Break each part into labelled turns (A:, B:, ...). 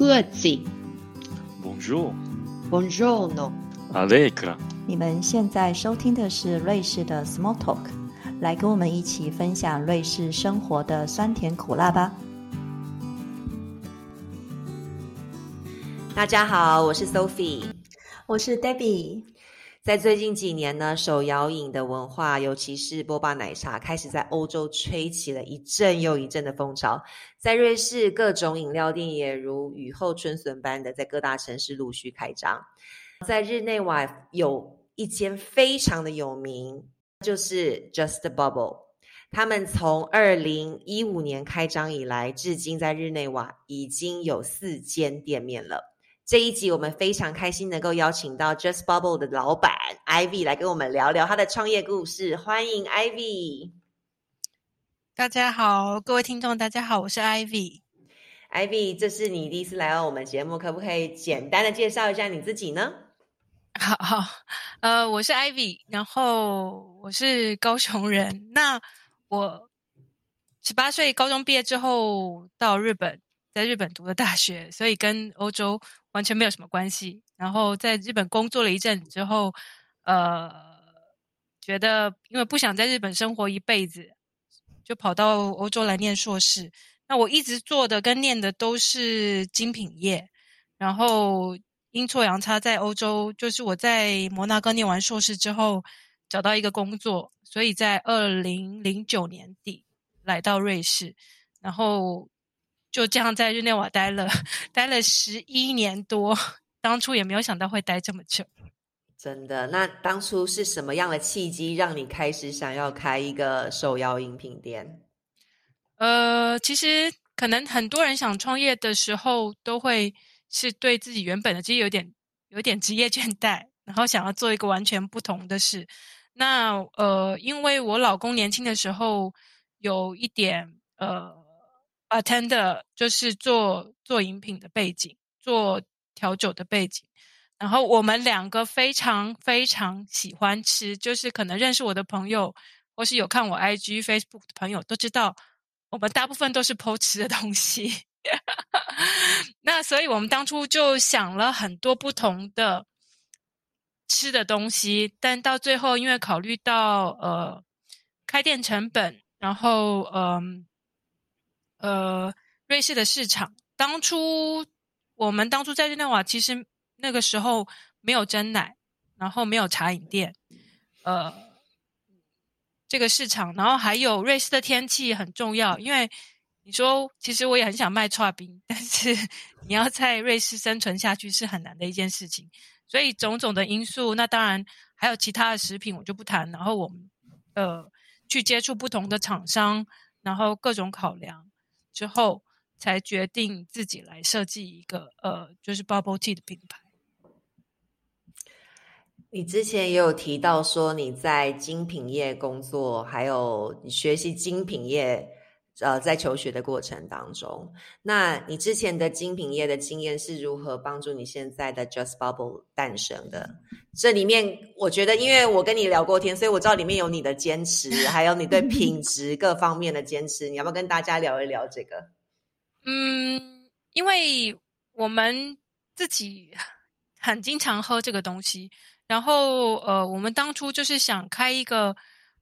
A: 各自。
B: Bonjour,
A: Buongiorno。
B: Allegra。
C: 你们现在收听的是瑞士的 Small Talk，来跟我们一起分享瑞士生活的酸甜苦辣吧。
D: 大家好，我是 Sophie。
C: 我是 Debbie。
D: 在最近几年呢，手摇饮的文化，尤其是波霸奶茶，开始在欧洲吹起了一阵又一阵的风潮。在瑞士，各种饮料店也如雨后春笋般的在各大城市陆续开张。在日内瓦有一间非常的有名，就是 Just Bubble。他们从二零一五年开张以来，至今在日内瓦已经有四间店面了。这一集我们非常开心能够邀请到 Just Bubble 的老板 Ivy 来跟我们聊聊他的创业故事。欢迎 Ivy。
E: 大家好，各位听众，大家好，我是 Ivy。
D: Ivy，这是你第一次来到我们节目，可不可以简单的介绍一下你自己呢？
E: 好 好，呃，我是 Ivy，然后我是高雄人。那我十八岁高中毕业之后到日本，在日本读的大学，所以跟欧洲完全没有什么关系。然后在日本工作了一阵之后，呃，觉得因为不想在日本生活一辈子，就跑到欧洲来念硕士。那我一直做的跟念的都是精品业，然后阴错阳差在欧洲，就是我在摩纳哥念完硕士之后找到一个工作，所以在二零零九年底来到瑞士，然后就这样在日内瓦待了待了十一年多，当初也没有想到会待这么久。
D: 真的，那当初是什么样的契机让你开始想要开一个手摇饮品店？
E: 呃，其实可能很多人想创业的时候，都会是对自己原本的其实有点有点职业倦怠，然后想要做一个完全不同的事。那呃，因为我老公年轻的时候有一点呃，attender 就是做做饮品的背景，做调酒的背景。然后我们两个非常非常喜欢吃，就是可能认识我的朋友，或是有看我 IG、Facebook 的朋友都知道。我们大部分都是偷吃的东西，那所以我们当初就想了很多不同的吃的东西，但到最后因为考虑到呃开店成本，然后嗯呃，瑞士的市场，当初我们当初在日内瓦其实那个时候没有真奶，然后没有茶饮店，呃。这个市场，然后还有瑞士的天气很重要，因为你说其实我也很想卖刨冰，但是你要在瑞士生存下去是很难的一件事情，所以种种的因素，那当然还有其他的食品我就不谈。然后我们呃去接触不同的厂商，然后各种考量之后，才决定自己来设计一个呃就是 bubble tea 的品牌。
D: 你之前也有提到说你在精品业工作，还有你学习精品业，呃，在求学的过程当中，那你之前的精品业的经验是如何帮助你现在的 Just Bubble 诞生的？这里面我觉得，因为我跟你聊过天，所以我知道里面有你的坚持，还有你对品 质各方面的坚持。你要不要跟大家聊一聊这个？
E: 嗯，因为我们自己很经常喝这个东西。然后，呃，我们当初就是想开一个，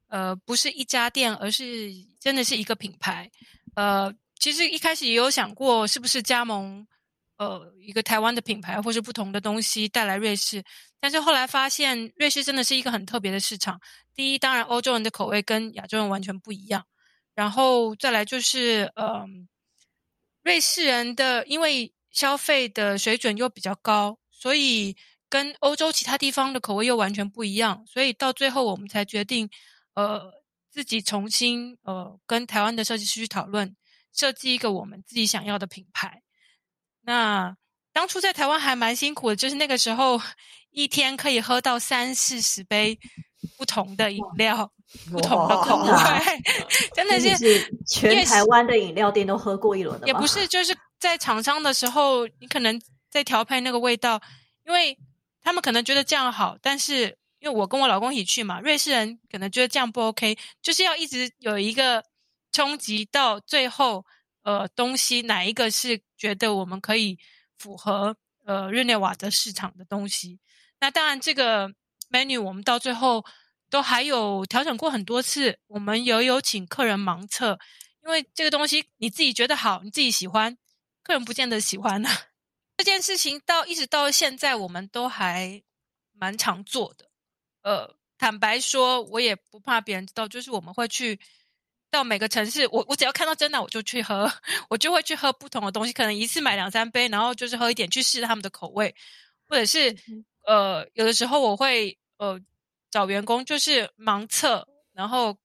E: 呃，不是一家店，而是真的是一个品牌。呃，其实一开始也有想过，是不是加盟，呃，一个台湾的品牌，或是不同的东西带来瑞士。但是后来发现，瑞士真的是一个很特别的市场。第一，当然欧洲人的口味跟亚洲人完全不一样。然后再来就是，呃，瑞士人的因为消费的水准又比较高，所以。跟欧洲其他地方的口味又完全不一样，所以到最后我们才决定，呃，自己重新呃跟台湾的设计师去讨论，设计一个我们自己想要的品牌。那当初在台湾还蛮辛苦的，就是那个时候一天可以喝到三四十杯不同的饮料，不同的口味，真的是
C: 全台湾的饮料店都喝过一轮的。
E: 也不是，就是在厂商的时候，你可能在调配那个味道，因为。他们可能觉得这样好，但是因为我跟我老公一起去嘛，瑞士人可能觉得这样不 OK，就是要一直有一个冲击到最后，呃，东西哪一个是觉得我们可以符合呃日内瓦的市场的东西。那当然，这个 menu 我们到最后都还有调整过很多次。我们也有请客人盲测，因为这个东西你自己觉得好，你自己喜欢，客人不见得喜欢呢。这件事情到一直到现在，我们都还蛮常做的。呃，坦白说，我也不怕别人知道，就是我们会去到每个城市，我我只要看到真的，我就去喝，我就会去喝不同的东西，可能一次买两三杯，然后就是喝一点，去试他们的口味，或者是。呃，有的时候我会呃找员工，就是盲测，然后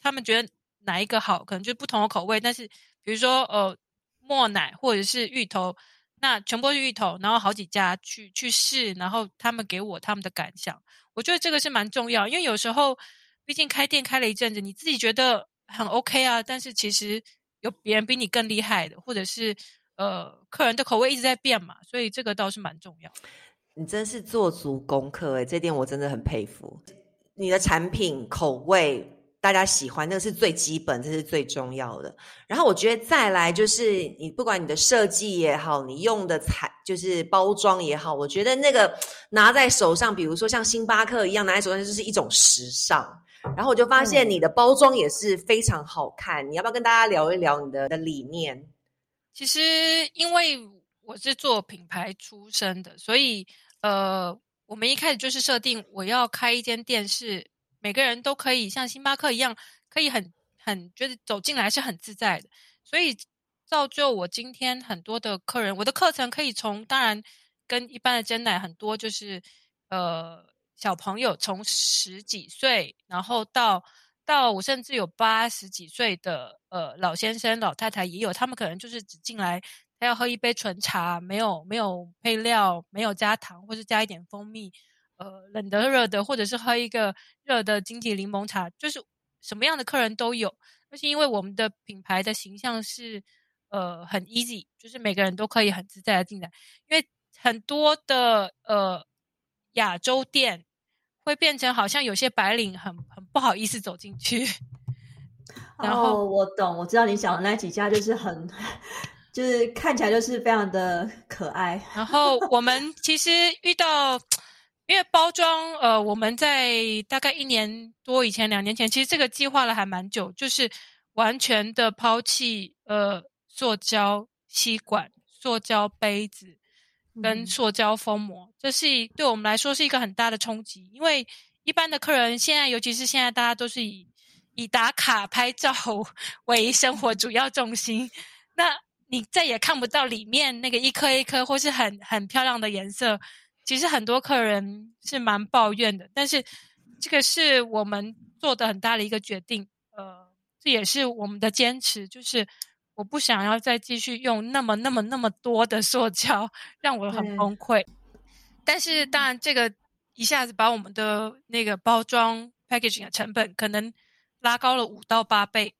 E: 他们觉得哪一个好，可能就不同的口味。但是比如说呃墨奶或者是芋头，那全部是芋头，然后好几家去去试，然后他们给我他们的感想。我觉得这个是蛮重要，因为有时候毕竟开店开了一阵子，你自己觉得很 OK 啊，但是其实有别人比你更厉害的，或者是呃客人的口味一直在变嘛，所以这个倒是蛮重要。
D: 你真是做足功课诶，这点我真的很佩服。你的产品口味大家喜欢，那个是最基本，这是最重要的。然后我觉得再来就是，你不管你的设计也好，你用的材就是包装也好，我觉得那个拿在手上，比如说像星巴克一样拿在手上，就是一种时尚。然后我就发现你的包装也是非常好看。你要不要跟大家聊一聊你的的理念？
E: 其实因为我是做品牌出身的，所以。呃，我们一开始就是设定我要开一间店，是每个人都可以像星巴克一样，可以很很觉得走进来是很自在的。所以造就我今天很多的客人，我的课程可以从当然跟一般的真奶很多，就是呃小朋友从十几岁，然后到到我甚至有八十几岁的呃老先生老太太也有，他们可能就是只进来。他要喝一杯纯茶，没有没有配料，没有加糖，或是加一点蜂蜜，呃，冷的热的，或者是喝一个热的金桔柠檬茶，就是什么样的客人都有。而且因为我们的品牌的形象是呃很 easy，就是每个人都可以很自在的进来。因为很多的呃亚洲店会变成好像有些白领很很不好意思走进去。
C: 然后我懂，我知道你想的那几家就是很。就是看起来就是非常的可爱。
E: 然后我们其实遇到，因为包装，呃，我们在大概一年多以前、两年前，其实这个计划了还蛮久，就是完全的抛弃呃塑胶吸管、塑胶杯子跟塑胶封膜，这是对我们来说是一个很大的冲击。因为一般的客人现在，尤其是现在大家都是以以打卡拍照 为生活主要重心，那。你再也看不到里面那个一颗一颗或是很很漂亮的颜色，其实很多客人是蛮抱怨的。但是这个是我们做的很大的一个决定，呃，这也是我们的坚持，就是我不想要再继续用那么那么那么多的塑胶，让我很崩溃。但是当然，这个一下子把我们的那个包装 packaging 的成本可能拉高了五到八倍。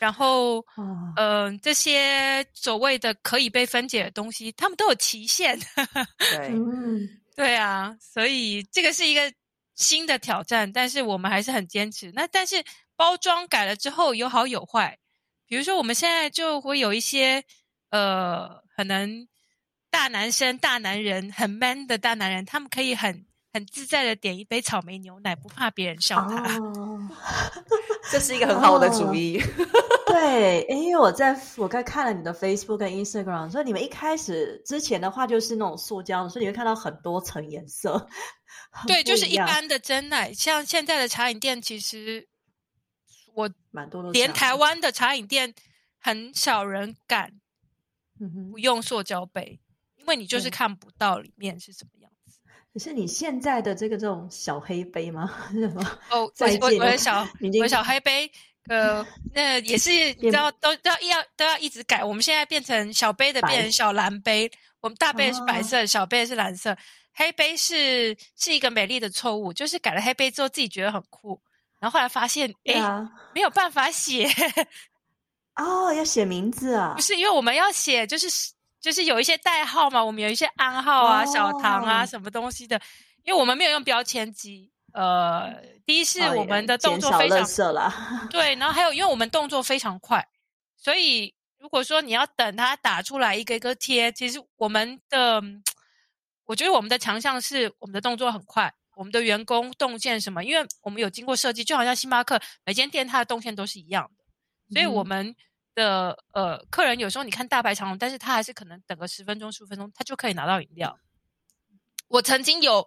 E: 然后，嗯，这些所谓的可以被分解的东西，他们都有期限。
D: 对，
E: 对啊，所以这个是一个新的挑战，但是我们还是很坚持。那但是包装改了之后有好有坏，比如说我们现在就会有一些呃，可能大男生、大男人很 man 的大男人，他们可以很。很自在的点一杯草莓牛奶，不怕别人笑他。
D: 这是一个很好的主意。
C: 对，因为我在我刚看了你的 Facebook 跟 Instagram，所以你们一开始之前的话就是那种塑胶，所以你会看到很多层颜色。
E: 对，就是一般的真奶，像现在的茶饮店，其实我
C: 蛮多的，
E: 连台湾的茶饮店很少人敢不用塑胶杯，因为你就是看不到里面是什么。
C: 可是你现在的这个这种小黑杯吗？什么？
E: 哦，我我的小我的小黑杯，呃，那也是你知道都都要都要一直改。我们现在变成小杯的变成小蓝杯，我们大杯是白色，小杯是蓝色。黑杯是是一个美丽的错误，就是改了黑杯之后自己觉得很酷，然后后来发现哎没有办法写
C: 哦，要写名字啊？
E: 不是，因为我们要写就是。就是有一些代号嘛，我们有一些暗号啊、小唐啊什么东西的，因为我们没有用标签机。呃，第一是我们的动作非常
C: 了，
E: 对，然后还有因为我们动作非常快，所以如果说你要等它打出来一个一个贴，其实我们的，我觉得我们的强项是我们的动作很快，我们的员工动线什么，因为我们有经过设计，就好像星巴克每间店它的动线都是一样的，所以我们的呃客人有时候你看大排长龙，但是他还是可能等个十分钟十五分钟，他就可以拿到饮料。我曾经有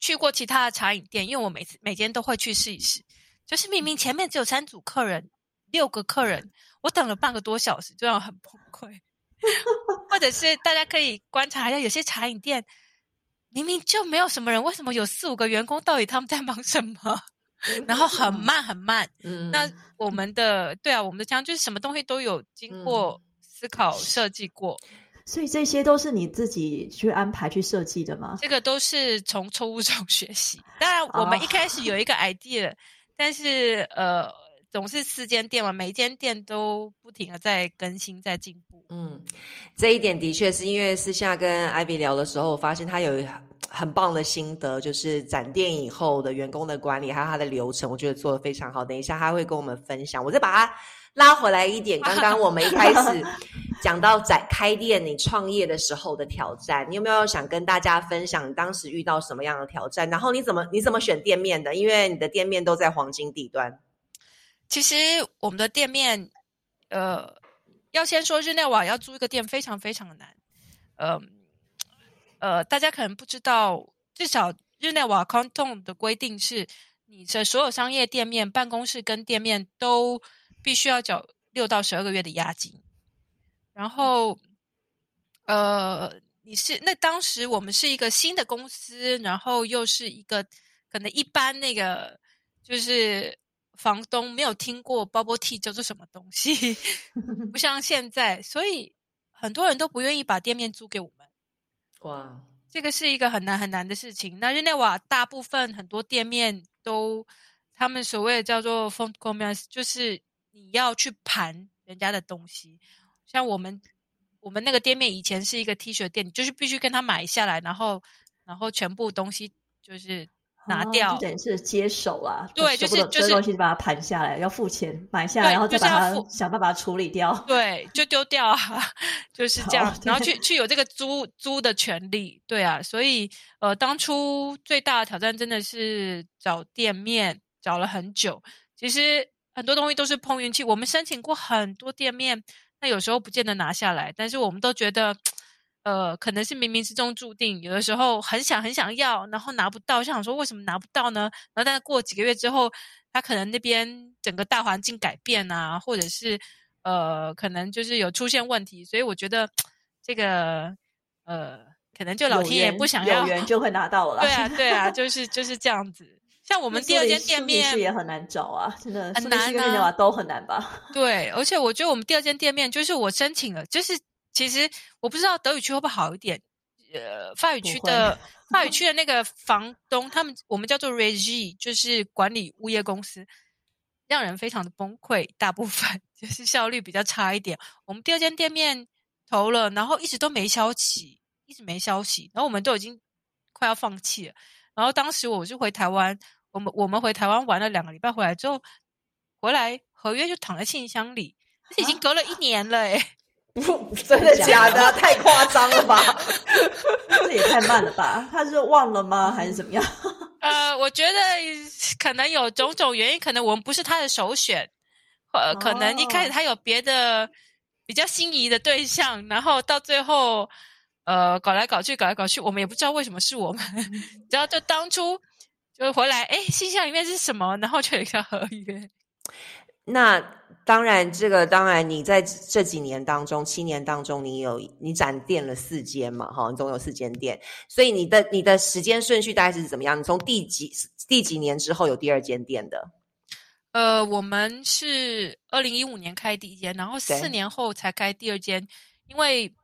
E: 去过其他的茶饮店，因为我每次每间都会去试一试，就是明明前面只有三组客人，六个客人，我等了半个多小时，就让我很崩溃。或者是大家可以观察一下，有些茶饮店明明就没有什么人，为什么有四五个员工？到底他们在忙什么？然后很慢很慢。嗯，那我们的对啊，我们的腔就是什么东西都有经过思考设计过。
C: 所以这些都是你自己去安排去设计的吗？
E: 这个都是从错误中 学习。当然，我们一开始有一个 idea，但是呃，总是四间店嘛，每一间店都不停的在更新，在进步。
D: 嗯，这一点的确是因为私下跟艾比聊的时候，我发现他有很棒的心得，就是展店以后的员工的管理还有他的流程，我觉得做的非常好。等一下他会跟我们分享，我再把它。拉回来一点，刚刚我们一开始 讲到在开店、你创业的时候的挑战，你有没有想跟大家分享当时遇到什么样的挑战？然后你怎么你怎么选店面的？因为你的店面都在黄金地段。
E: 其实我们的店面，呃，要先说日内瓦要租一个店非常非常的难。呃呃，大家可能不知道，至少日内瓦 Canton 的规定是，你的所有商业店面、办公室跟店面都。必须要缴六到十二个月的押金，然后，呃，你是那当时我们是一个新的公司，然后又是一个可能一般那个就是房东没有听过 bubble tea 叫做什么东西，不像现在，所以很多人都不愿意把店面租给我们。哇，这个是一个很难很难的事情。那日内瓦大部分很多店面都他们所谓的叫做 f o n t commerce，就是。你要去盘人家的东西，像我们我们那个店面以前是一个 T 恤店，就是必须跟他买下来，然后然后全部东西就是拿掉，
C: 等于是接手啊。
E: 对，就是就是
C: 东西把它盘下来，要付钱买下来，然后再把它想办法处理掉。
E: 对，就丢掉啊，就是这样。然后去去有这个租租的权利，对啊。所以呃，当初最大的挑战真的是找店面，找了很久。其实。很多东西都是碰运气。我们申请过很多店面，那有时候不见得拿下来，但是我们都觉得，呃，可能是冥冥之中注定。有的时候很想很想要，然后拿不到，就想说为什么拿不到呢？然后但是过几个月之后，他可能那边整个大环境改变啊，或者是呃，可能就是有出现问题。所以我觉得这个呃，可能就老天爷不想要，
C: 有缘就会拿到了。
E: 对啊，对啊，就是就是这样子。像我们第二间店面
C: 也很难找啊，真的
E: 很难
C: 啊，都很难吧？
E: 对，而且我觉得我们第二间店面就是我申请了，就是其实我不知道德语区会不会好一点，呃，法语区的法语区的那个房东，他们我们叫做 regie，就是管理物业公司，让人非常的崩溃，大部分 就是效率比较差一点。我们第二间店面投了，然后一直都没消息，一直没消息，然后我们都已经快要放弃了。然后当时我是回台湾。我们我们回台湾玩了两个礼拜，回来之后，回来合约就躺在信箱里，已经隔了一年了，哎，
D: 真的假的？太夸张了吧？
C: 这也太慢了吧？他是忘了吗？还是怎么样？
E: 呃，我觉得可能有种种原因，可能我们不是他的首选，呃，可能一开始他有别的比较心仪的对象，然后到最后，呃，搞来搞去，搞来搞去，我们也不知道为什么是我们，然后就当初。就回来，哎，信箱里面是什么？然后就有一个合约。
D: 那当然，这个当然，你在这几年当中，七年当中，你有你展店了四间嘛？哈，你总有四间店，所以你的你的时间顺序大概是怎么样？你从第几第几年之后有第二间店的？
E: 呃，我们是二零一五年开第一间，然后四年后才开第二间，因为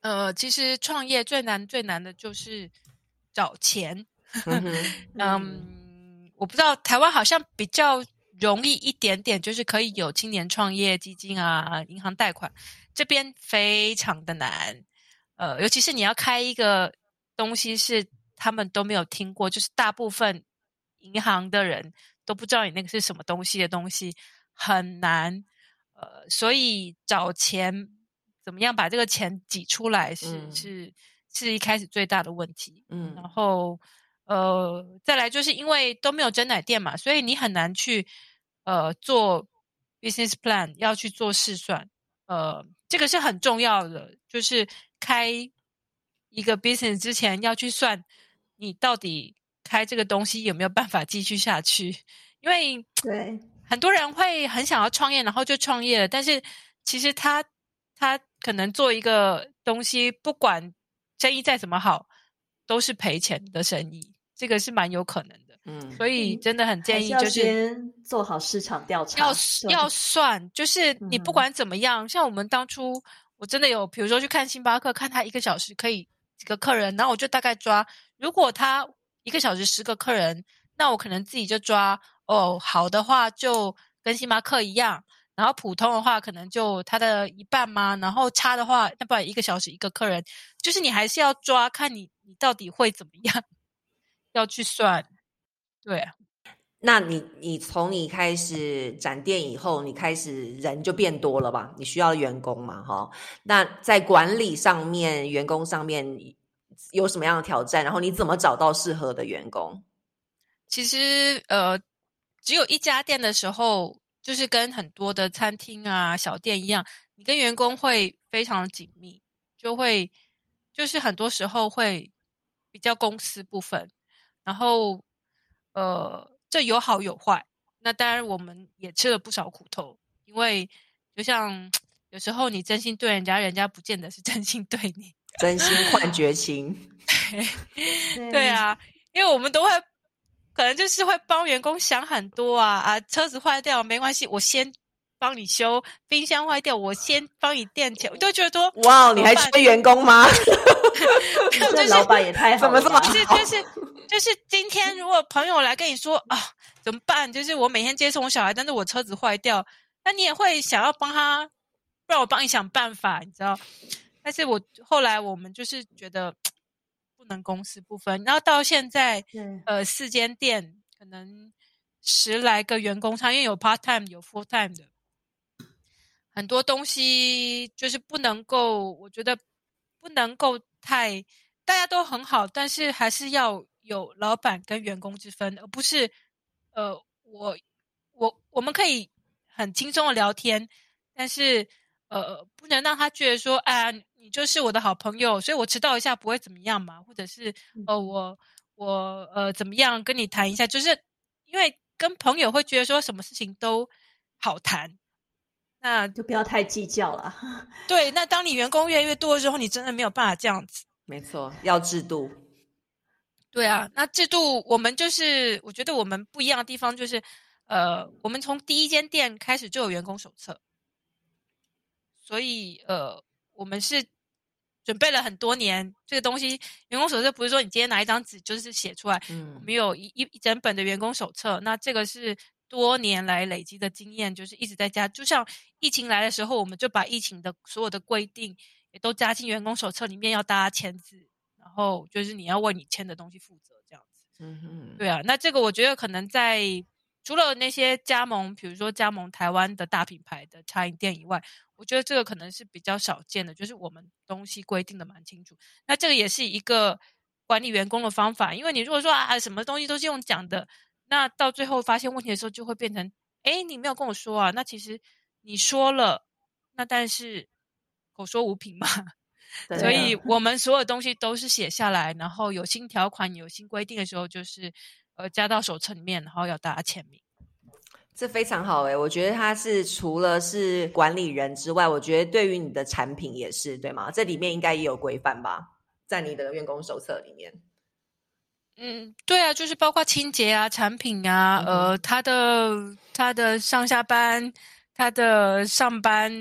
E: 呃，其实创业最难最难的就是找钱。嗯，我不知道台湾好像比较容易一点点，就是可以有青年创业基金啊，银行贷款。这边非常的难，呃，尤其是你要开一个东西是他们都没有听过，就是大部分银行的人都不知道你那个是什么东西的东西，很难。呃，所以找钱怎么样把这个钱挤出来是、
D: 嗯
E: 是是一开始最大的问题。
D: 嗯
E: 然后呃，再来就是因为都没有真奶店嘛，所以你很难去呃做 business plan，要去做试算。呃，这个是很重要的，就是开一个 business 之前要去算你到底开这个东西有没有办法继续下去，因为
C: 对，
E: 很多人会很想要创业，然后就创业了，但是其实他他可能做一个东西，不管生意再怎么好，都是赔钱的生意，这个是蛮有可能的。
D: 嗯。
E: 所以
C: 嗯
E: 真的很建议，就是
C: 先做好市场调查，
E: 要要算，就是你不
C: 嗯
E: 管怎么样，像我们当初我真的有，比如说去看星巴克，看他一个小时可以几个客人，然后我就大概抓，如果他一个小时十个客人，那我可能自己就抓哦，好的话就跟星巴克一样，然后普通的话可能就他的一半嘛，然后差的话，那不然一个小时一个客人，就是你还是要抓，看你你到底会怎么样，要去算，对啊。
D: 那你你从你开始展店以后，你开始人就变多了吧？你需要员工嘛？哈，那在管理上面、员工上面有什么样的挑战？然后你怎么找到适合的员工？
E: 其实呃，只有一家店的时候，就是跟很多的餐厅啊、小店一样，你跟员工会非常紧密，就会就是很多时候会比较公司部分，然后呃，这有好有坏。那当然，我们也吃了不少苦头，因为就像有时候你真心对人家，人家不见得是 真心对你。
D: 真心换绝情，
E: 对，啊，因为我们都会可能就是会帮员工想很多啊啊，车子坏掉没关系，我先帮你修；冰箱坏掉，我先帮你垫钱。我就觉得说，
D: 哇，你还缺员工吗？
C: 这老板也太好了，
D: 怎么这么
E: 就是就是就是今天如果朋友来跟你说啊，怎么办？就是我每天接送我小孩，但是我车子坏掉，那你也会想要帮他，不然我帮你想办法，你知道？但是我后来我们就是觉得 不能公私不分，然后到现在
C: 对
E: 呃四间店可能十来个员工他，因为有 part time 有 full time 的，很多东西就是不能够，我觉得不能够太大家都很好，但是还是要有老板跟员工之分，而不是呃我我我们可以很轻松的聊天，但是呃不能让他觉得说啊你就是我的好朋友，所以我迟到一下不会怎么样嘛，或者是呃我我呃怎么样跟你谈一下，就是因为跟朋友会觉得说什么事情都好谈。那
C: 就不要太计较了。
E: 对，那当你员工越来越多的时候，你真的没有办法这样子。
D: 没错，要制度。
E: 对啊，那制度我们就是，我觉得我们不一样的地方就是，呃，我们从第一间店开始就有员工手册，所以呃，我们是准备了很多年这个东西。员工手册不是说你今天拿一张纸就是写出来，我
D: 嗯
E: 们有一一一整本的员工手册，那这个是多年来累积的经验，就是一直在加。就像疫情来的时候，我们就把疫情的所有的规定也都加进员工手册里面，要大家签字，然后就是你要为你签的东西负责，这样子。
D: 嗯哼，
E: 对啊，那这个我觉得可能在除了那些加盟，比如说加盟台湾的大品牌的餐饮店以外，我觉得这个可能是比较少见的，就是我们东西规定的蛮清楚。那这个也是一个管理员工的方法，因为你如果说啊什么东西都是用讲的，那到最后发现问题的时候，就会变成哎你没有跟我说啊，那其实你说了，那但是口说无凭嘛，
D: 对
E: 所以
C: 啊
E: 我们所有东西都是写下来，然后有新条款、有新规定的时候，就是呃加到手册里面，然后要大家签名。
D: 这非常好诶，我觉得他是除了是管理人之外，我觉得对于你的产品也是对吗？这里面应该也有规范吧，在你的员工手册里面。
E: 嗯，对啊，就是包括清洁啊、产品啊，
D: 嗯
E: 呃，他的他的上下班、他的上班，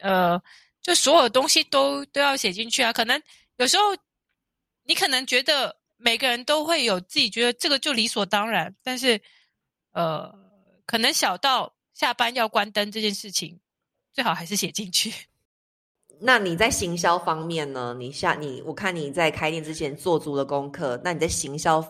E: 呃，就所有东西都都要写进去啊。可能有时候你可能觉得每个人都会有自己觉得这个就理所当然，但是呃，可能小到下班要关灯这件事情，最好还是写进去。
D: 那你在行销方面呢？你下你我看你在开店之前做足了功课，那你在行销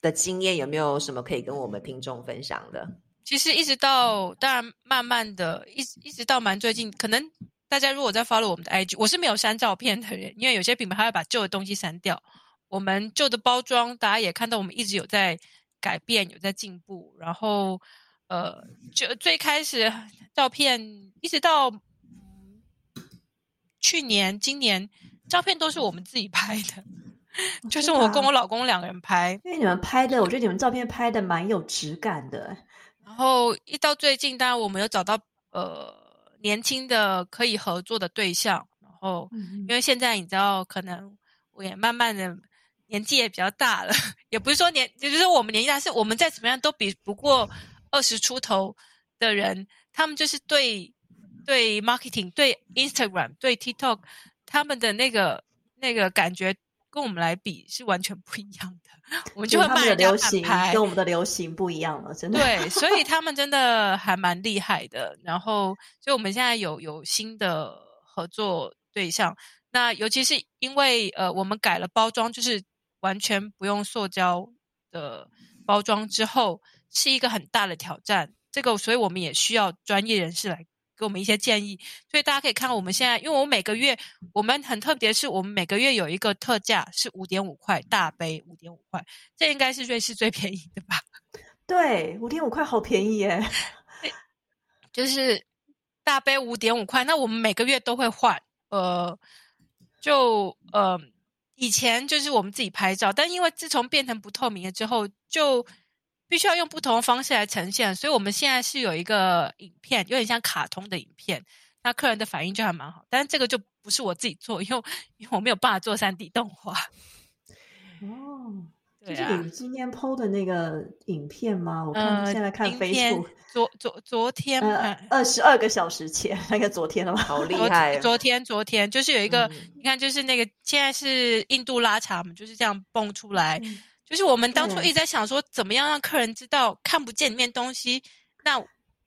D: 的经验有没有什么可以跟我们听众分享的？
E: 其实一直到当然慢慢的，一一直到蛮最近，可能大家如果在 follow 我们的 IG，我是没有删照片的人，因为有些品牌它会把旧的东西删掉。我们旧的包装，大家也看到我们一直有在改变，有在进步。然后呃，就最开始照片一直到去年、今年，照片都是我们自己拍的，就是我跟我老公两个人拍。
C: 因为你们拍的，我觉得你们照片拍的蛮有质感的。
E: 然后一到最近，当然我们有找到呃年轻的可以合作的对象。然后因为现在你知道，可能我也慢慢的年纪也比较大了，也不是说年，就是说我们年纪大，是我们再怎么样都比不过二十出头的人。他们就是对对 marketing、对 Instagram、对 TikTok，他们的那个那个感觉跟我们来比是完全不一样的。我们就会慢
C: 流行，跟我们的流行不一样了，真的。
E: 对，所以 他们真的还蛮厉害的。然后，所以我们现在有有新的合作对象。那尤其是因为呃，我们改了包装，就是完全不用塑胶的包装之后，是一个很大的挑战。这个，所以我们也需要专业人士来给我们一些建议。所以大家可以看到我们现在，因为我每个月我们很特别，是我们每个月有一个特价是五点五块大杯，五点五块，这应该是瑞士最便宜的吧？
C: 对，五点五块好便宜耶！
E: 就是大杯五点五块，那我们每个月都会换。呃，就呃，以前就是我们自己拍照，但因为自从变成不透明了之后，就。必须要用不同的方式来呈现，所以我们现在是有一个影片，有点像卡通的影片，那客人的反应就还蛮好。但是这个就不是我自己做，因为因为我没有办法做三 D 动画。
C: 哦，就是你今天 PO 的那个影片吗？我看现在看 Facebook，
E: 昨昨昨天
C: 二十二个小时前，那个昨天了吗？
D: 好厉害！
E: 昨天昨天就是有一个，你看，就是那个现在是印度拉茶嘛，就是这样蹦出来。就是我们当初一直在想说，怎么样让客人知道看不见里面东西，那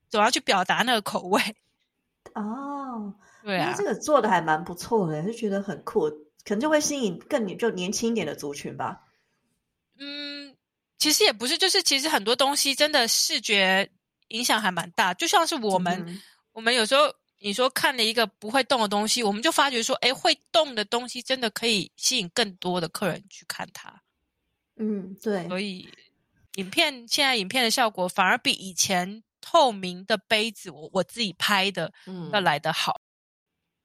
E: 总要去表达那个口味。
C: 哦，
E: 对啊，
C: 这个做的还蛮不错的，就觉得很酷，可能就会吸引更就年轻一点的族群吧。
E: 嗯，其实也不是，就是其实很多东西真的视觉影响还蛮大，就像是我们，我们有时候你说看了一个不会动的东西，我们就发觉说，哎，会动的东西真的可以吸引更多的客人去看它。
C: 嗯，对，
E: 所以影片现在影片的效果反而比以前透明的杯子我我自己拍的嗯要来得好。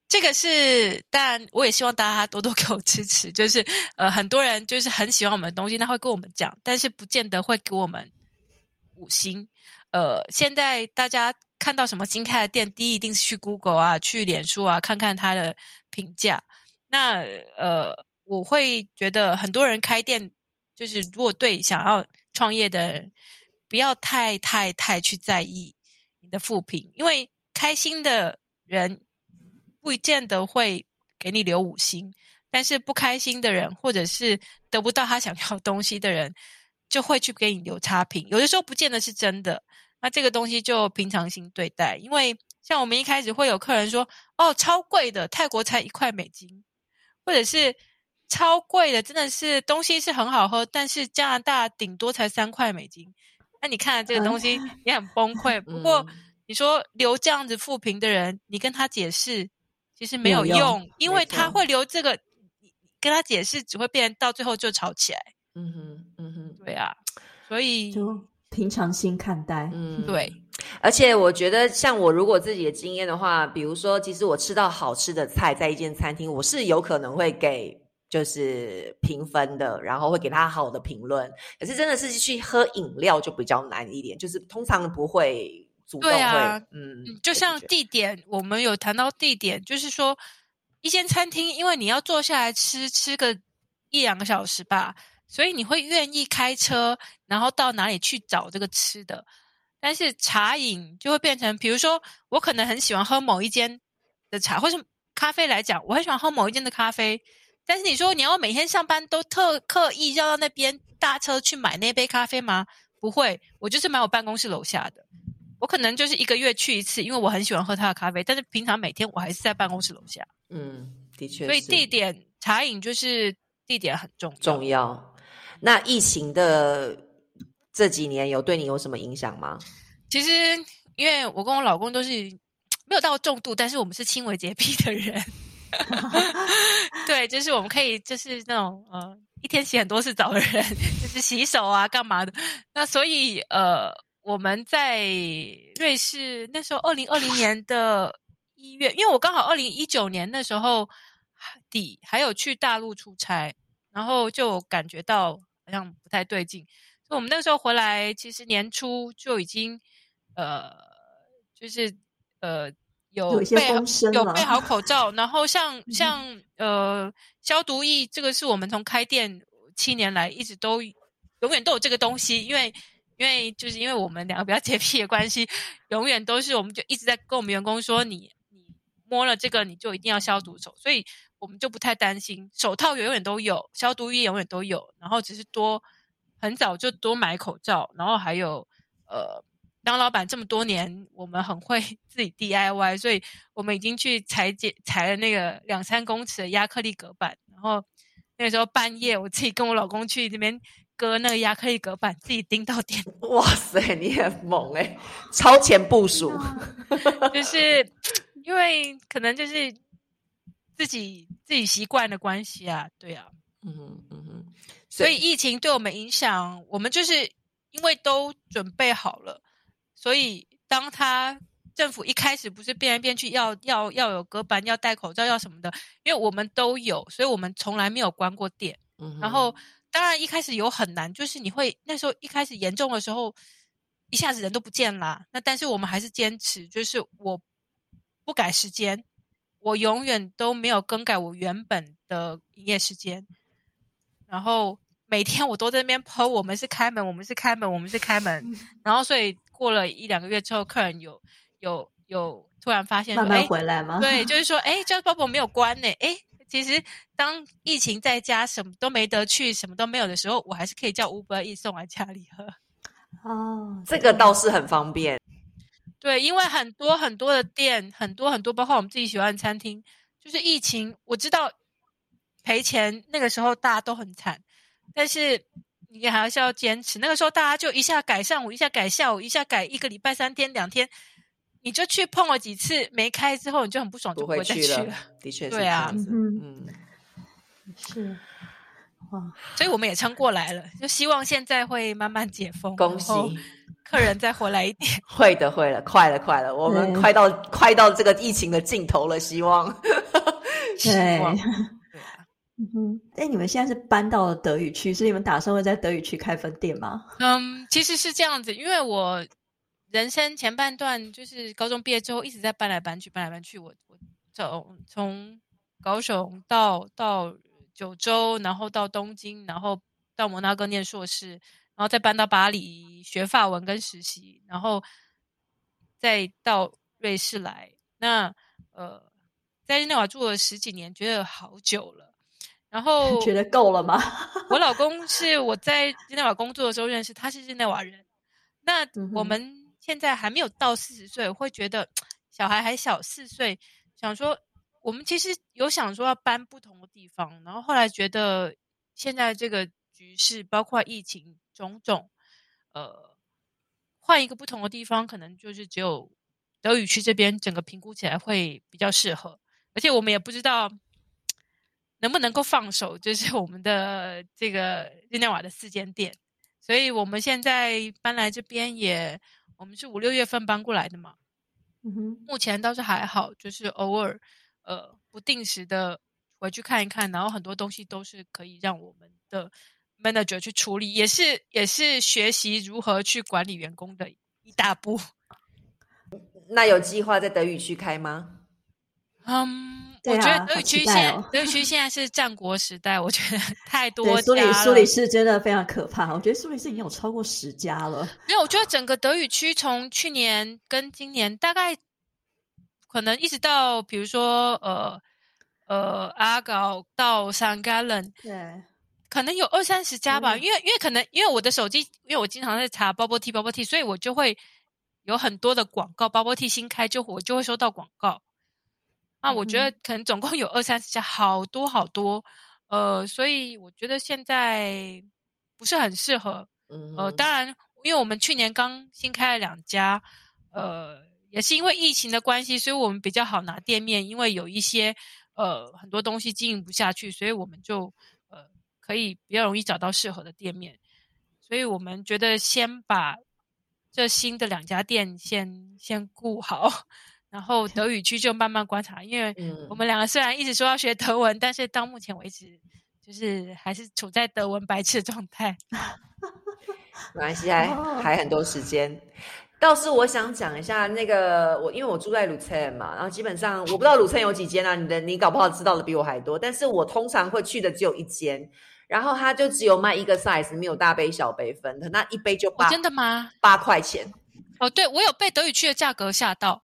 E: 这个是，但我也希望大家多多给我支持。就是呃，很多人就是很喜欢我们的东西，他会跟我们讲，但是不见得会给我们五星。呃，现在大家看到什么新开的店，第一一定是去 Google 啊，去脸书啊，看看它的评价。那呃，我会觉得很多人开店。就是如果对想要创业的人，不要太太太去在意你的负评，因为开心的人不见得会给你留五星，但是不开心的人或者是得不到他想要东西的人，就会去给你留差评。有的时候不见得是真的，那这个东西就平常心对待。因为像我们一开始会有客人说：“哦，超贵的，泰国才一块美金，或者是。”超贵的，真的是东西是很好喝，但是加拿大顶多才三块美金。那你看这个东西也很崩溃。不过你说留这样子负评的人，你跟他解释其实没有用，因为他会留这个，跟他解释只会变到最后就吵起来。
D: 嗯哼，嗯哼，
E: 对啊，所以
C: 就平常心看待。
D: 嗯，
E: 对。
D: 而且我觉得，像我如果自己的经验的话，比如说，其实我吃到好吃的菜，在一间餐厅，我是有可能会给。就是评分的，然后会给他好的评论。可是真的是去喝饮料就比较难一点，就是通常不会主动会，嗯，
E: 就像地点，我们有谈到地点，就是说一间餐厅，因为你要坐下来吃吃个一两个小时吧，所以你会愿意开车，然后到哪里去找这个吃的。但是茶饮就会变成，比如说我可能很喜欢喝某一间的茶，或是咖啡来讲，我很喜欢喝某一间的咖啡。但是你说你要每天上班都特刻意绕到那边搭车去买那杯咖啡吗？不会，我就是买我办公室楼下的。我可能就是一个月去一次，因为我很喜欢喝他的咖啡。但是平常每天我还是在办公室楼下。
D: 嗯，的确。
E: 所以地点茶饮就是地点很重
D: 重要。那疫情的这几年有对你有什么影响吗？
E: 其实因为我跟我老公都是没有到重度，但是我们是轻微洁癖的人。对，就是我们可以，就是那种呃，一天洗很多次澡的人，就是洗手啊，干嘛的。那所以呃，我们在瑞士那时候，二零二零年的一月，因为我刚好二零一九年那时候底还有去大陆出差，然后就感觉到好像不太对劲。所以我们那时候回来，其实年初就已经呃，就是呃。
C: 有备
E: 有备好口罩，然后像像呃消毒液，这个是我们从开店七年来一直都永远都有这个东西，因为因为就是因为我们两个比较洁癖的关系，永远都是我们就一直在跟我们员工说，你你摸了这个你就一定要消毒手，所以我们就不太担心，手套永远都有，消毒液永远都有，然后只是多很早就多买口罩，然后还有呃。当老板这么多年，我们很会 自己 DIY，所以我们已经去裁剪裁了那个两三公尺的亚克力隔板。然后那个时候半夜，我自己跟我老公去那边割那个亚克力隔板，自己钉到点。
D: 哇塞，你很猛哎，超前部署。
E: 就是因为可能就是自己自己习惯的关系啊，对啊，嗯嗯嗯。所以疫情对我们影响，我们就是因为都准备好了。所以，当他政府一开始不是变来变去，要要要有隔板，要戴口罩，要什么的，因为我们都有，所以我们从来没有关过店。然后，当然一开始有很难，就是你会那时候一开始严重的时候，一下子人都不见了。那但是我们还是坚持，就是我不改时间，我永远都没有更改我原本的营业时间。然后每天我都在那边抛，我们是开门，我们是开门，我们是开门。然后所以。过了一两个月之后，客人有有有突然发现，
C: 慢慢回来吗？
E: 对，就 是说，哎，Just Bubble 没有关呢。哎，其实当疫情在家，什么都没得去，什么都没有的时候，我还是可以叫 Uber E 送来家里喝。
D: 哦，这个倒是很方便。
E: 对，因为很多很多的店，很多很多，包括我们自己喜欢的餐厅，就是疫情，我知道赔钱，那个时候大家都很惨，但是。你还是要坚持。那个时候，大家就一下改上午，一下改下午，一下改一个礼拜三天两天，你就去碰了几次，没开之后，你就很不爽，就不会再去了。
D: 的确，
E: 对啊，嗯，
C: 是哇，
E: 所以我们也撑过来了，就希望现在会慢慢解封，
D: 恭喜
E: 客人再回来一点。
D: 会的，会了，快了，快了，我们快到快到这个疫情的尽头了，希望，
C: 希望。嗯，哎，你们现在是搬到了德语区，是你们打算会在德语区开分店吗？
E: 嗯，其实是这样子，因为我人生前半段就是高中毕业之后一直在搬来搬去，搬来搬去。我我从从高雄到到九州，然后到东京，然后到摩纳哥念硕士，然后再搬到巴黎学法文跟实习，然后再到瑞士来。那呃，在日内瓦住了十几年，觉得好久了。然后
C: 觉得够了吗？
E: 我老公是我在日内瓦工作的时候认识，他是日内瓦人。那我们现在还没有到四十岁，会觉得小孩还小四岁，想说我们其实有想说要搬不同的地方，然后后来觉得现在这个局势，包括疫情种种，呃，换一个不同的地方，可能就是只有德语区这边整个评估起来会比较适合，而且我们也不知道。能不能够放手，就是我们的这个日内瓦的四间店，所以我们现在搬来这边也，我们是五六月份搬过来的嘛，嗯哼，目前倒是还好，就是偶尔呃不定时的回去看一看，然后很多东西都是可以让我们的 manager 去处理，也是也是学习如何去管理员工的一大步。
D: 那有计划在德语区开吗？
E: 嗯。我觉得德语区现德语区现在是战国时代，我觉得 太多
C: 苏黎苏黎世真的非常可怕。我觉得苏黎世已经有超过十家了。
E: 没有，我觉得整个德语区从去年跟今年大概可能一直到比如说呃呃阿搞到三 gallon，
C: 对，
E: 可能有二三十家吧。因为因为可能因为我的手机，因为我经常在查 bubble tea bubble tea，所以我就会有很多的广告。bubble tea 新开就我就会收到广告。那我觉得可能总共有二三十家，好多好多，呃，所以我觉得现在不是很适合。呃，当然，因为我们去年刚新开了两家，呃，也是因为疫情的关系，所以我们比较好拿店面，因为有一些呃很多东西经营不下去，所以我们就呃可以比较容易找到适合的店面，所以我们觉得先把这新的两家店先先顾好，然后 德语区就慢慢观察，因为
D: 嗯
E: 我们两个虽然一直说要学德文，但是到目前为止就是还是处在德文白痴的状态。
D: 没关系，还
C: 哦
D: 还很多时间。倒是我想讲一下那个，我因为我住在鲁村嘛，然后基本上我不知道鲁村有几间啊，你的你搞不好知道的比我还多，但是我通常会去的只有一间，然后它就只有卖一个 size，没有大杯小杯分的，那一杯就
E: 哦，
D: 八
E: 真的吗？
D: 八块钱。
E: 哦，对我有被德语区的价格吓到。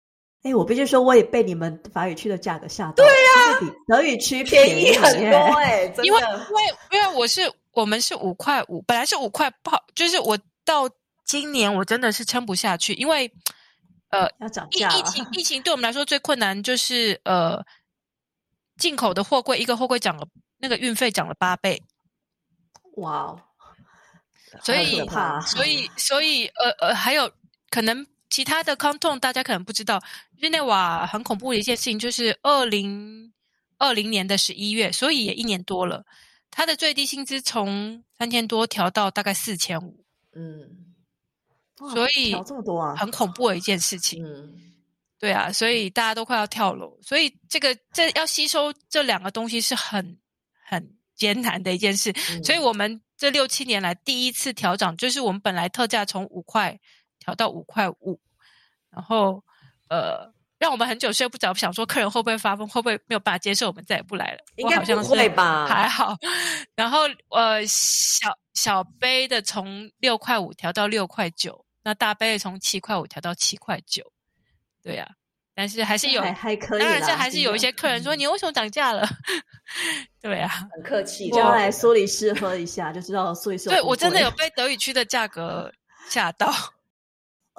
C: 哎，我必须说，我也被你们法语区的价格吓到。对呀、比德语区
D: 便宜很多 哎、真
E: 因为。因为因为我是我们是五块五，本来是五块，不好，就是我到今年我真的是撑不下去，因为呃
C: 要涨
E: 疫。疫情 疫情对我们来说最困难就是呃进口的货柜一个货柜涨了那个运费涨了八倍，
C: 哇哦，
E: 所以所以所以呃呃还有可能其他的 canton 大家可能不知道，日内瓦很恐怖的一件事情就是二零二零年的十一月，所以也一年多了，它的最低薪资从三千多调到大概四千五，
D: 嗯
E: 所以
C: 调这么多啊！
E: 很恐怖的一件事情。
D: 嗯，
E: 对啊，所以大家都快要跳楼，所以这个这要吸收这两个东西是很很艰难的一件事。
D: 嗯
E: 所以我们这六七年来第一次调涨，就是我们本来特价从五块调到五块五，然后呃，让我们很久睡不着，想说客人会不会发疯，会不会没有办法接受，我们再也不来了。
D: 应该
E: 好像
D: 不会
E: 是
D: 吧？
E: 还好。然后呃，小小杯的从六块五调到六块九，那大杯的从七块五调到七块九。对呀、但是还是有，
C: 还还可以。
E: 当然这还是有一些客人说
C: 嗯
E: 你为什么涨价了？对啊，
D: 很客气，
C: 就要来苏黎世喝一下，就知道苏黎世多
E: 对我真的有被德语区的价格吓到。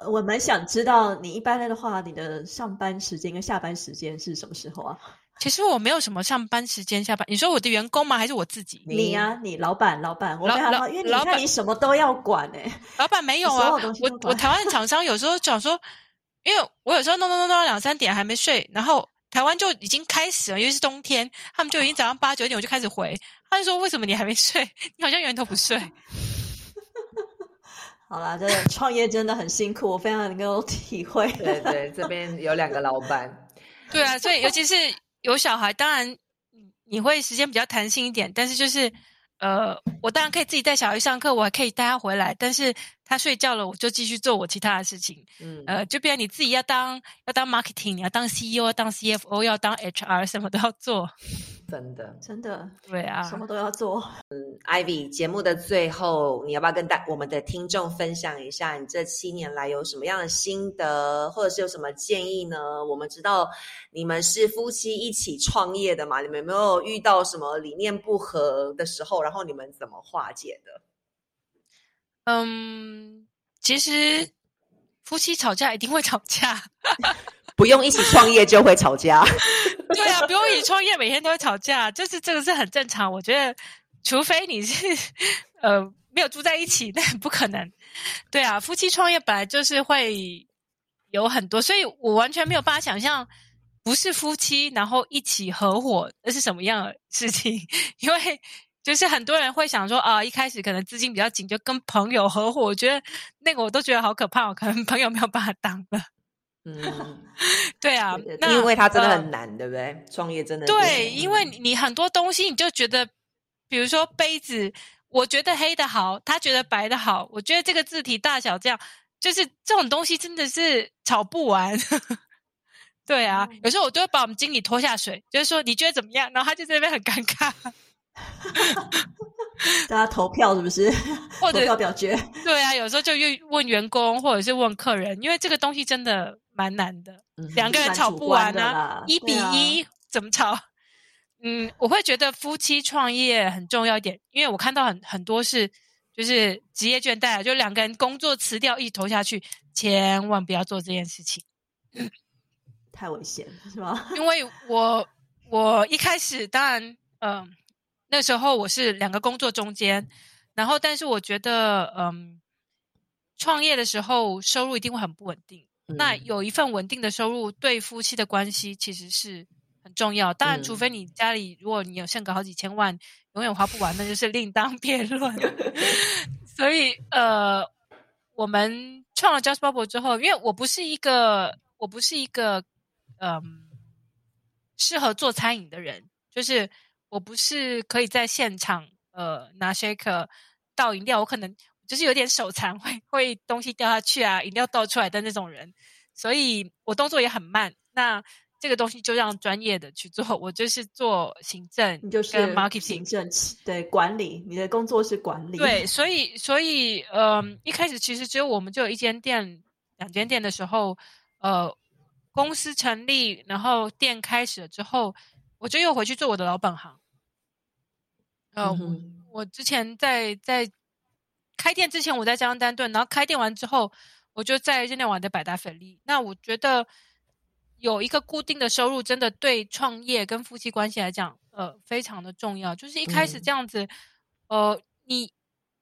C: 我蛮想知道，你一般的话，你的上班时间跟下班时间是什么时候啊？
E: 其实我没有什么上班时间、下班。你说我的员工吗？还是我自己？
D: 你
C: 你呀、你老板，老板，我
E: 老老
C: 因为你看你什么都要管哎、
E: 老板没有啊我我台湾的厂商有时候讲说，因为我有时候弄弄弄弄到两三点还没睡，然后台湾就已经开始了，因为是冬天，他们就已经早上八九点我就开始回，他就说为什么你还没睡？你好像永远都不睡。
C: 好啦，这个创业真的很辛苦，我非常能够体会。
D: 对对，这边有两个老板，
E: 对啊，所以尤其是有小孩，当然嗯你会时间比较弹性一点，但是就是呃，我当然可以自己带小孩上课，我还可以带他回来，但是他睡觉了，我就继续做我其他的事情。
D: 嗯，
E: 呃，就变成你自己要当要当 marketing，你要当 CEO，要当 CFO，要当 HR，什么都要做。
D: 真的。
C: 真的，
E: 对啊，
C: 什么都要做。
D: 嗯 Ivy，节目的最后，你要不要跟大我们的听众分享一下你这七年来有什么样的心得，或者是有什么建议呢？我们知道你们是夫妻一起创业的嘛，你们有没有遇到什么理念不合的时候，然后你们怎么化解的？
E: 嗯，其实夫妻吵架一定会吵架，
D: 不用一起创业就会吵架，
E: 对啊，不用一起创业，每天都会吵架，就是这个是很正常。我觉得，除非你是 呃没有住在一起，那不可能。对啊，夫妻创业本来就是会有很多，所以我完全没有办法想象不是夫妻然后一起合伙那是什么样的事情，因为。就是很多人会想说啊，一开始可能资金比较紧，就跟朋友合伙。我觉得那个我都觉得好可怕，可能朋友没有办法当了。
D: 嗯，
E: 对啊
D: 因为它真的
E: 呃
D: 很难，对不对？创业真的
E: 对，
D: 是
E: 因为你你很多东西你就觉得，比如说杯子，我觉得黑的好，他觉得白的好，我觉得这个字体大小这样，就是这种东西真的是吵不完。对啊，有时候我都会把我们经理拖下水，就是说你觉得怎么样，然后他就在那边很尴尬，
C: 大家投票是不是？
E: 或者
C: 投票表决。
E: 对啊，有时候就问问员工或者是问客人，因为这个东西真的蛮难的。
D: 嗯
E: 两个人吵不完啊一比一、怎么吵？嗯，我会觉得夫妻创业很重要一点，因为我看到很很多是就是职业倦怠，就两个人工作辞掉一起投下去，千万不要做这件事情，
C: 太危险是吗？
E: 因为我我一开始当然嗯、那时候我是两个工作中间，然后但是我觉得嗯。创业的时候收入一定会很不稳定。那
D: 嗯
E: 有一份稳定的收入，对夫妻的关系其实是很重要。当然，
D: 嗯
E: 除非你家里如果你有剩个好几千万，永远花不完，那就是另当别论。所以，呃，我们创了 Just Bubble 之后，因为我不是一个，我不是一个，嗯、适合做餐饮的人，就是我不是可以在现场，呃，拿 shaker 倒饮料，我可能就是有点手残，会会东西掉下去啊，饮料倒出来的那种人，所以我动作也很慢。那这个东西就让专业的去做，我就是做行政，
C: 你就是
E: marketing。
C: 政对管理，你的工作是管理。
E: 对，所以所以嗯、一开始其实只有我们就有一间店、两间店的时候，呃，公司成立，然后店开始了之后，我就又回去做我的老本行。呃，
D: 嗯
E: 我之前在在开店之前，我在江丹顿，然后开店完之后，我就在日内瓦的百达翡丽。那我觉得有一个固定的收入，真的对创业跟夫妻关系来讲，呃，非常的重要。就是一开始
D: 嗯
E: 这样子，呃，你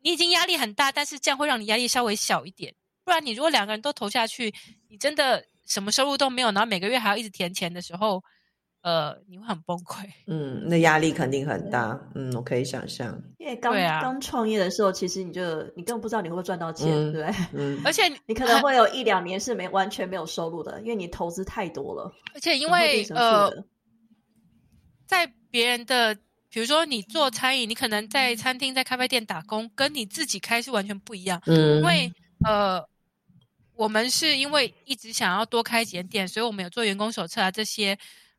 E: 你已经压力很大，但是这样会让你压力稍微小一点。不然你如果两个人都投下去，你真的什么收入都没有，然后每个月还要一直填钱的时候，呃，你会很崩溃。
D: 嗯，那压力肯定很大。嗯，我可以想象。
C: 因为刚刚创业的时候，其实你就你根本不知道你会不会赚到钱，
D: 嗯
C: 对不对？
D: 嗯
E: 而且
C: 你可能会有一两年是没完全没有收入的，因为你投资太多了，
E: 而且因为呃，在别人的，比如说你做餐饮，你可能在餐厅、在咖啡店打工，跟你自己开是完全不一样。
D: 嗯，
E: 因为呃，我们是因为一直想要多开几间店，所以我们有做员工手册啊这些。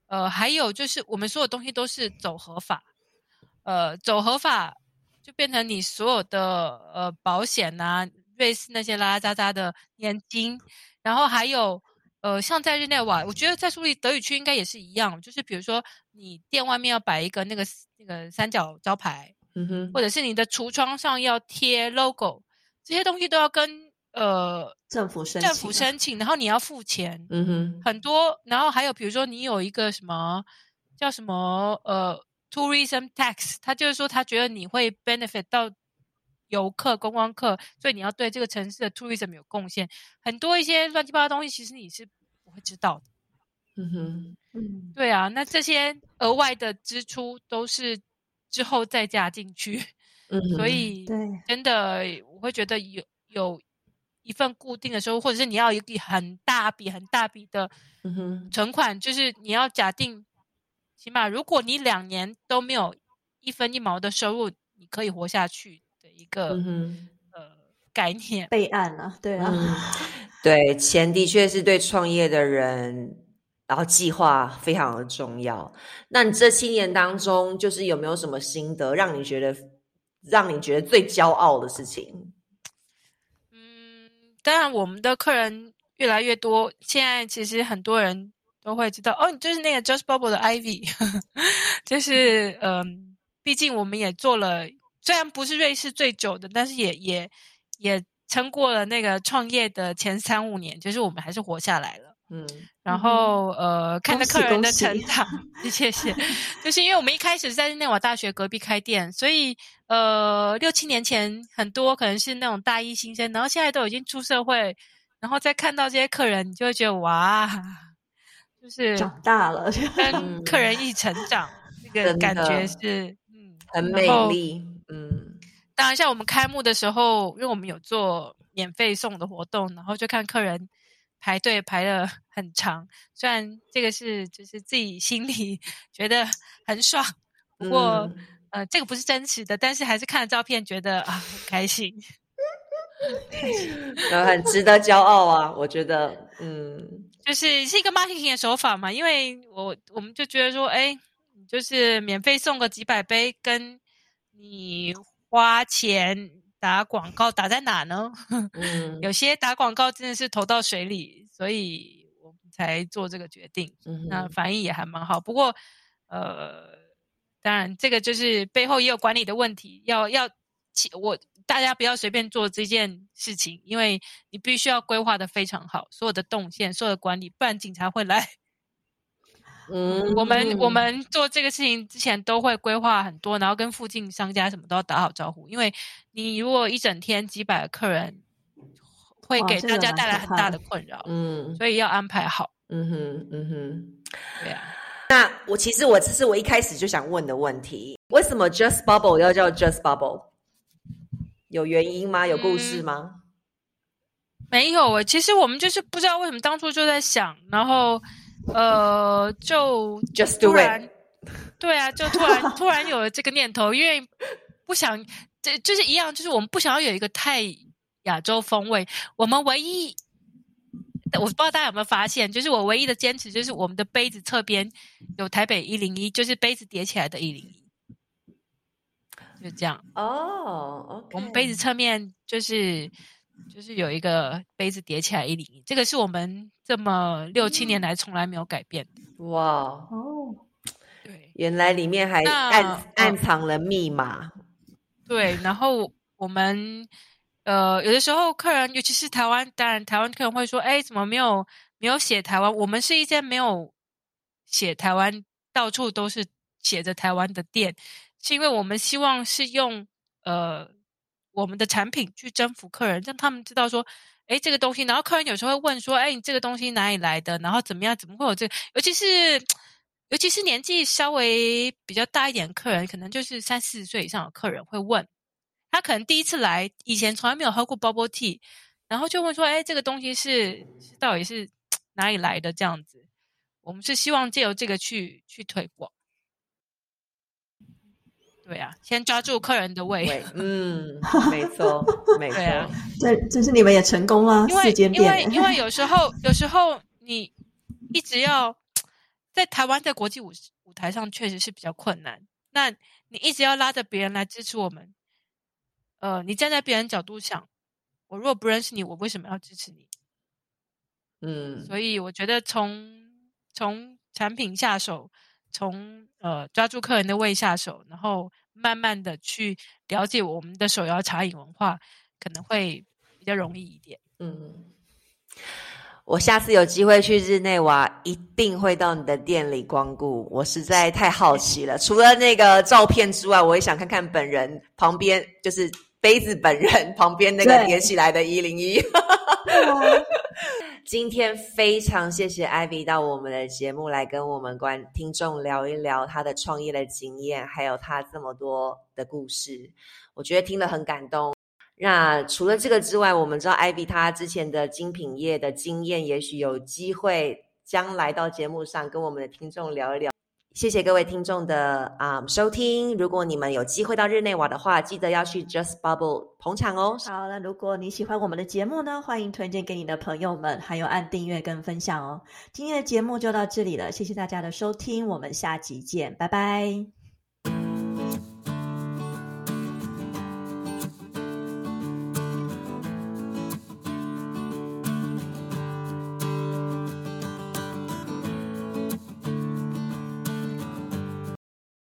E: 呃，还有就是我们所有东西都是走合法，呃，走合法就变成你所有的呃保险啊、瑞士那些拉拉杂杂的年金，然后还有呃，像在日内瓦，我觉得在苏黎德语区应该也是一样，就是比如说你店外面要摆一个那个那个三角招牌，
D: 嗯哼，
E: 或者是你的橱窗上要贴 logo，这些东西都要跟呃
C: 政府申
E: 政
C: 请政
E: 府申请，然后你要付钱，
D: 嗯哼，
E: 很多，然后还有比如说你有一个什么叫什么呃 tourism tax，他就是说他觉得你会 benefit 到游客观光客，所以你要对这个城市的 tourism 有贡献，很多一些乱七八糟东西，其实你是不会知道的。
D: 嗯哼，
C: 嗯，
E: 对啊，那这些额外的支出都是之后再加进去，
D: 嗯，
E: 所以
C: 对，
E: 真的我会觉得有有一份固定的收入，或者是你要一笔很大笔很大笔的存款，就是你要假定，起码如果你两年都没有一分一毛的收入，你可以活下去的一个、
D: 嗯哼。
E: 呃概念。
C: 备案啊，对啊，
D: 嗯，对，钱的确是对创业的人，然后计划非常的重要。那你这七年当中，就是有没有什么心得，让你觉得让你觉得最骄傲的事情？
E: 当然我们的客人越来越多，现在其实很多人都会知道哦，你就是那个 Just Bubble 的 Ivy，就是嗯，毕竟我们也做了，虽然不是瑞士最久的，但是也也也撑过了那个创业的前三五年，就是我们还是活下来了。
D: 嗯
E: 然后呃，看着客人的成长，谢谢。就是因为我们一开始在日内瓦大学隔壁开店，所以呃六七年前很多可能是那种大一新生，然后现在都已经出社会，然后再看到这些客人，你就会觉得哇，就是
C: 长大了，
E: 跟客人一起成长，那个感觉是嗯
D: 很美丽。嗯
E: 当然，像我们开幕的时候，因为我们有做免费送的活动，然后就看客人排队排了 很长。虽然这个是就是自己心里 觉得很爽，不过、
D: 嗯
E: 呃，这个不是真实的，但是还是看了照片觉得啊很开心。
D: 呃，很值得骄傲啊！我觉得，嗯
E: 就是是一个 marketing 的手法嘛，因为我我们就觉得说，哎，就是免费送个几百杯，跟你花钱打广告打在哪呢？
D: 嗯
E: 有些打广告真的是投到水里，所以我们才做这个决定。
D: 嗯
E: 那反应也还蛮好，不过呃，当然这个就是背后也有管理的问题，要要其我大家不要随便做这件事情，因为你必须要规划的非常好，所有的动线、所有的管理，不然警察会来。
D: 嗯
E: 我们我们做这个事情之前都会规划很多，然后跟附近商家什么都要打好招呼，因为你如果一整天几百个客人，会给大家带来很大
C: 的
E: 的困扰，
D: 嗯
E: 所以要安排好。
D: 嗯哼嗯哼。
E: 对啊，
D: 那我其实我这是我一开始就想问的问题，为什么 Just Bubble 要叫 Just Bubble？有原因吗？有故事吗？
E: 没有诶，其实我们就是不知道为什么当初就在想，然后呃，就
D: Just do
E: 突
D: it
E: 然，对啊，就突然突然有了这个念头，因为不想，这就是一样，就是我们不想要有一个太亚洲风味。我们唯一，我不知道大家有没有发现，就是我唯一的坚持就是我们的杯子侧边有台北一零一，就是杯子叠起来的一零一，就这样。
D: 哦，OK，
E: 我们杯子侧面就是就是有一个杯子叠起来一厘米，这个是我们这么六七年来从来没有改变的。
D: 哇，
C: 哦，
E: 对
D: 原来里面还暗
E: 呃
D: 暗藏了密码。
E: 对，然后我们呃有的时候客人，尤其是台湾，当然台湾客人会说，哎，怎么没有没有写台湾？我们是一间没有写台湾，到处都是写着台湾的店，是因为我们希望是用呃我们的产品去征服客人，让他们知道说，哎，这个东西。然后客人有时候会问说，哎，你这个东西哪里来的？然后怎么样？怎么会有这个？尤其是尤其是年纪稍微比较大一点的客人，可能就是三四十岁以上的客人会问，他可能第一次来，以前从来没有喝过 bubble tea，然后就问说，哎，这个东西是到底是哪里来的？这样子，我们是希望借由这个去去推广。对啊，先抓住客人的胃，
D: 嗯，没错，没错
E: 对，啊
C: 这这是你们也成功了，
E: 因为因为，因为有时候有时候你一直要在台湾在国际舞舞台上确实是比较困难。那你一直要拉着别人来支持我们，呃，你站在别人角度想，我如果不认识你，我为什么要支持你？
D: 嗯，
E: 所以我觉得从从产品下手，从呃抓住客人的胃下手，然后慢慢的去了解我们的手摇茶饮文化，可能会比较容易一点。
D: 嗯，我下次有机会去日内瓦，一定会到你的店里光顾。我实在太好奇了，除了那个照片之外，我也想看看本人旁边，就是杯子本人旁边那个叠起来的一零一。
C: 哦
D: 今天非常谢谢 Ivy 到我们的节目来跟我们观听众聊一聊他的创业的经验，还有他这么多的故事，我觉得听了很感动。那除了这个之外，我们知道 Ivy 他之前的精品业的经验，也许有机会将来到节目上跟我们的听众聊一聊。谢谢各位听众的啊、收听。如果你们有机会到日内瓦的话，记得要去 Just Bubble 捧场哦。
C: 好了，如果你喜欢我们的节目呢，欢迎推荐给你的朋友们，还有按订阅跟分享哦。今天的节目就到这里了，谢谢大家的收听，我们下集见，拜拜。